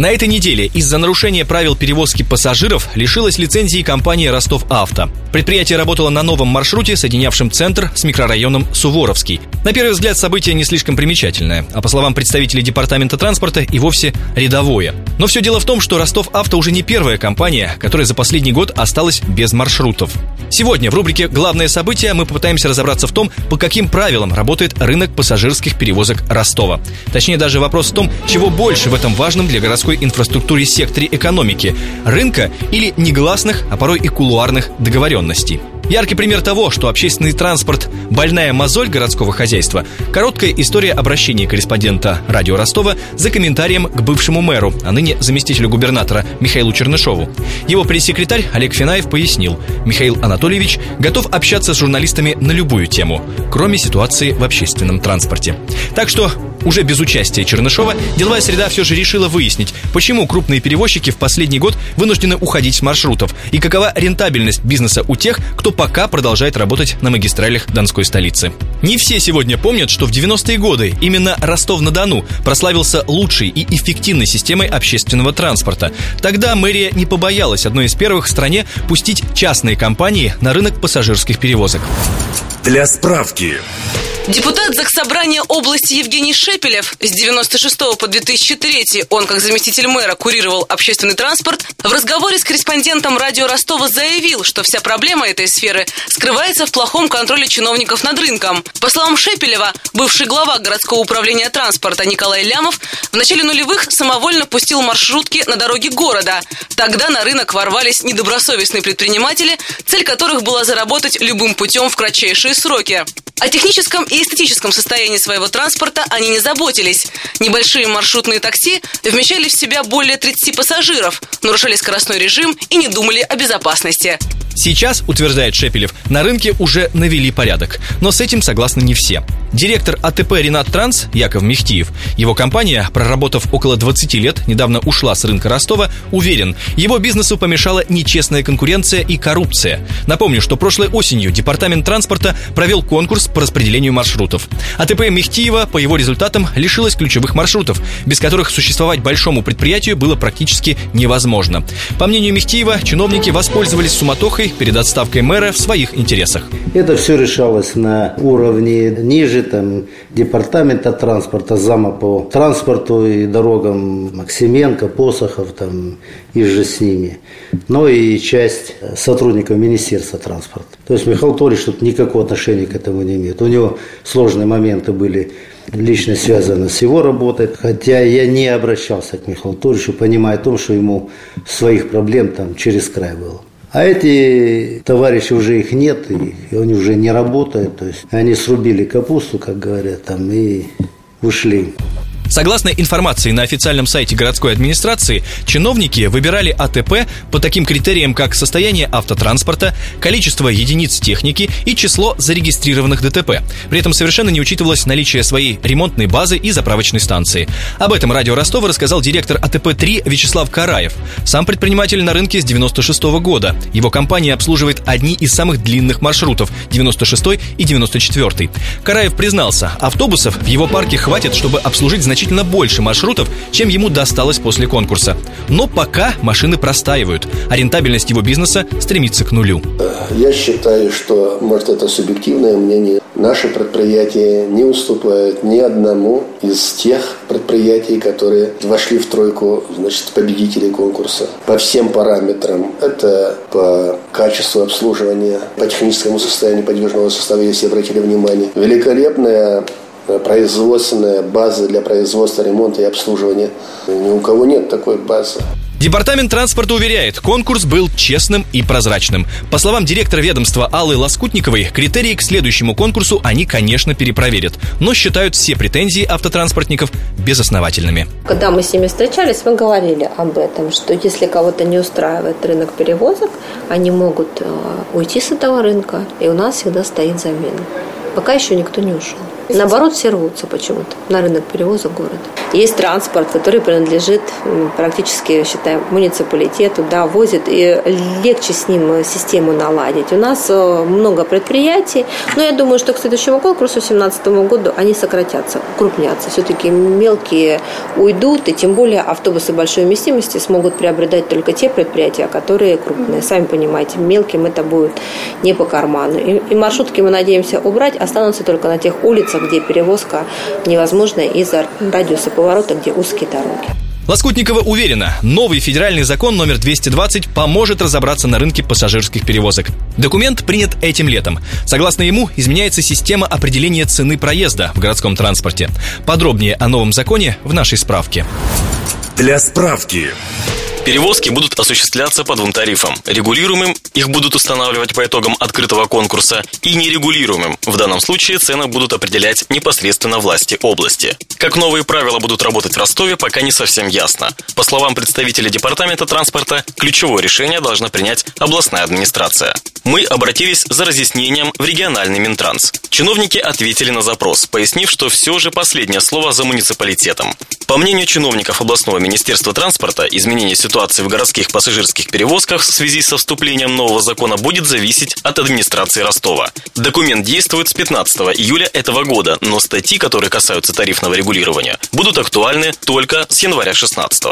на этой неделе из-за нарушения правил перевозки пассажиров лишилась лицензии компания «Ростов-Авто». Предприятие работало на новом маршруте, соединявшем центр с микрорайоном Суворовский. На первый взгляд событие не слишком примечательное, а по словам представителей департамента транспорта и вовсе рядовое. Но все дело в том, что Ростов-Авто уже не первая компания, которая за последний год осталась без маршрутов. Сегодня в рубрике «Главное событие» мы попытаемся разобраться в том, по каким правилам работает рынок пассажирских перевозок Ростова. Точнее, даже вопрос в том, чего больше в этом важном для городской инфраструктуре секторе экономики – рынка или негласных, а порой и кулуарных договоренностей. Яркий пример того, что общественный транспорт – больная мозоль городского хозяйства. Короткая история обращения корреспондента радио Ростова за комментарием к бывшему мэру, а ныне заместителю губернатора Михаилу Чернышову. Его пресс-секретарь Олег Финаев пояснил, Михаил Анатольевич готов общаться с журналистами на любую тему, кроме ситуации в общественном транспорте. Так что уже без участия Чернышова, деловая среда все же решила выяснить, почему крупные перевозчики в последний год вынуждены уходить с маршрутов и какова рентабельность бизнеса у тех, кто пока продолжает работать на магистралях Донской столицы. Не все сегодня помнят, что в 90-е годы именно Ростов-на-Дону прославился лучшей и эффективной системой общественного транспорта. Тогда мэрия не побоялась одной из первых в стране пустить частные компании на рынок пассажирских перевозок. Для справки. Депутат Заксобрания области Евгений Шепелев с 96 по 2003 он, как заместитель мэра, курировал общественный транспорт, в разговоре с корреспондентом радио Ростова заявил, что вся проблема этой сферы скрывается в плохом контроле чиновников над рынком. По словам Шепелева, бывший глава городского управления транспорта Николай Лямов в начале нулевых самовольно пустил маршрутки на дороге города. Тогда на рынок ворвались недобросовестные предприниматели, цель которых была заработать любым путем в кратчайшие сроки. О техническом и эстетическом состоянии своего транспорта они не заботились. Небольшие маршрутные такси вмещали в себя более 30 пассажиров, нарушали скоростной режим и не думали о безопасности. Сейчас, утверждает Шепелев, на рынке уже навели порядок. Но с этим согласны не все. Директор АТП «Ренат Транс» Яков Мехтиев, его компания, проработав около 20 лет, недавно ушла с рынка Ростова, уверен, его бизнесу помешала нечестная конкуренция и коррупция. Напомню, что прошлой осенью Департамент транспорта провел конкурс по распределению маршрутов. АТП Мехтиева по его результатам лишилась ключевых маршрутов, без которых существовать большому предприятию было практически невозможно. По мнению Мехтиева, чиновники воспользовались суматохой перед отставкой мэра в своих интересах. Это все решалось на уровне ниже там департамента транспорта, зама по транспорту и дорогам Максименко, Посохов там и же с ними. Но и часть сотрудников Министерства транспорта. То есть Михаил Торич тут никакого отношения к этому не имеет. У него сложные моменты были лично связаны с его работой. Хотя я не обращался к Михаилу Торичу, понимая о том, что ему своих проблем там через край было. А эти товарищи уже их нет, и они уже не работают. То есть они срубили капусту, как говорят, там и ушли. Согласно информации на официальном сайте городской администрации, чиновники выбирали АТП по таким критериям, как состояние автотранспорта, количество единиц техники и число зарегистрированных ДТП. При этом совершенно не учитывалось наличие своей ремонтной базы и заправочной станции. Об этом радио Ростова рассказал директор АТП-3 Вячеслав Караев. Сам предприниматель на рынке с 96 -го года. Его компания обслуживает одни из самых длинных маршрутов – 96 и 94. Караев признался, автобусов в его парке хватит, чтобы обслужить значительно значительно больше маршрутов, чем ему досталось после конкурса. Но пока машины простаивают, а рентабельность его бизнеса стремится к нулю. Я считаю, что, может, это субъективное мнение, наши предприятия не уступают ни одному из тех предприятий, которые вошли в тройку значит, победителей конкурса по всем параметрам. Это по качеству обслуживания, по техническому состоянию подвижного состава, если обратили внимание. Великолепная производственная база для производства, ремонта и обслуживания. Ни у кого нет такой базы. Департамент транспорта уверяет, конкурс был честным и прозрачным. По словам директора ведомства Аллы Лоскутниковой, критерии к следующему конкурсу они, конечно, перепроверят, но считают все претензии автотранспортников безосновательными. Когда мы с ними встречались, мы говорили об этом, что если кого-то не устраивает рынок перевозок, они могут э, уйти с этого рынка, и у нас всегда стоит замена. Пока еще никто не ушел. Наоборот, все рвутся почему-то на рынок перевозок города. Есть транспорт, который принадлежит практически, считаем, муниципалитету, да, возит, и легче с ним систему наладить. У нас э, много предприятий, но я думаю, что к следующему конкурсу, 2017 году, они сократятся, укрупнятся. Все-таки мелкие уйдут, и тем более автобусы большой вместимости смогут приобретать только те предприятия, которые крупные. Сами понимаете, мелким это будет не по карману. И, и маршрутки мы надеемся убрать, останутся только на тех улицах, где перевозка невозможна из-за радиуса поворота, где узкие дороги. Лоскутникова уверена, новый федеральный закон номер 220 поможет разобраться на рынке пассажирских перевозок. Документ принят этим летом. Согласно ему, изменяется система определения цены проезда в городском транспорте. Подробнее о новом законе в нашей справке. Для справки. Перевозки будут осуществляться по двум тарифам. Регулируемым их будут устанавливать по итогам открытого конкурса и нерегулируемым. В данном случае цены будут определять непосредственно власти области. Как новые правила будут работать в Ростове, пока не совсем ясно. По словам представителя Департамента транспорта, ключевое решение должна принять областная администрация. Мы обратились за разъяснением в региональный Минтранс. Чиновники ответили на запрос, пояснив, что все же последнее слово за муниципалитетом. По мнению чиновников областного министерства транспорта, изменение ситуации в городских пассажирских перевозках в связи со вступлением нового закона будет зависеть от администрации Ростова. Документ действует с 15 июля этого года, но статьи, которые касаются тарифного регулирования, будут актуальны только с января 16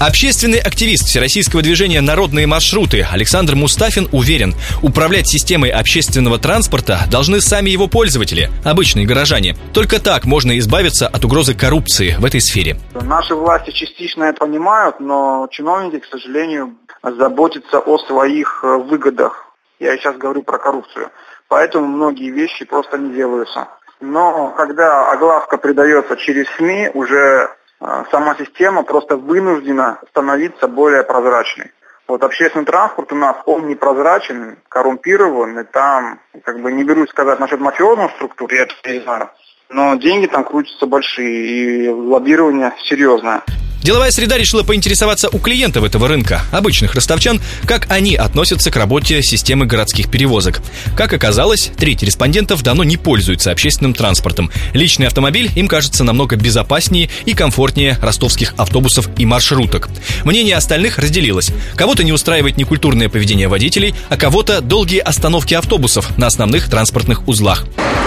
Общественный активист Всероссийского движения «Народные маршруты» Александр Мустафин уверен, управлять системой общественного транспорта должны сами его пользователи, обычные горожане. Только так можно избавиться от угрозы коррупции в этой сфере. Наши власти частично это понимают, но чиновники, к сожалению, заботятся о своих э, выгодах. Я сейчас говорю про коррупцию. Поэтому многие вещи просто не делаются. Но когда огласка придается через СМИ, уже а, сама система просто вынуждена становиться более прозрачной. Вот общественный транспорт у нас, он непрозрачен, коррумпирован, и там, как бы не берусь сказать насчет мафиозных структур, я это не знаю, но деньги там крутятся большие, и лоббирование серьезное. Деловая среда решила поинтересоваться у клиентов этого рынка, обычных ростовчан, как они относятся к работе системы городских перевозок. Как оказалось, треть респондентов давно не пользуются общественным транспортом. Личный автомобиль им кажется намного безопаснее и комфортнее ростовских автобусов и маршруток. Мнение остальных разделилось. Кого-то не устраивает некультурное поведение водителей, а кого-то долгие остановки автобусов на основных транспортных узлах.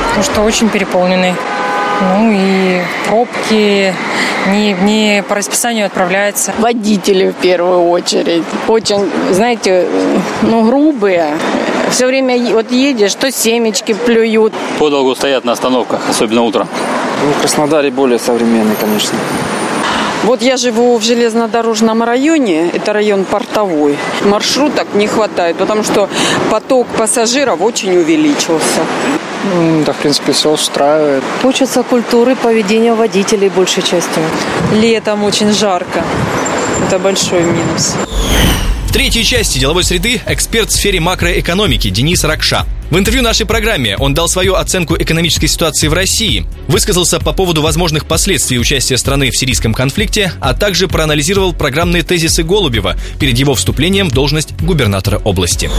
Потому что очень переполненный. Ну и пробки не, не по расписанию отправляется. Водители в первую очередь. Очень, знаете, ну грубые. Все время вот едешь, то семечки плюют. Подолгу стоят на остановках, особенно утром. Ну, в Краснодаре более современный, конечно. Вот я живу в железнодорожном районе, это район портовой. Маршруток не хватает, потому что поток пассажиров очень увеличился. Да, в принципе, все устраивает. Учатся культуры поведения водителей большей частью. Летом очень жарко. Это большой минус. В третьей части деловой среды эксперт в сфере макроэкономики Денис Ракша. В интервью нашей программе он дал свою оценку экономической ситуации в России, высказался по поводу возможных последствий участия страны в сирийском конфликте, а также проанализировал программные тезисы Голубева перед его вступлением в должность губернатора области.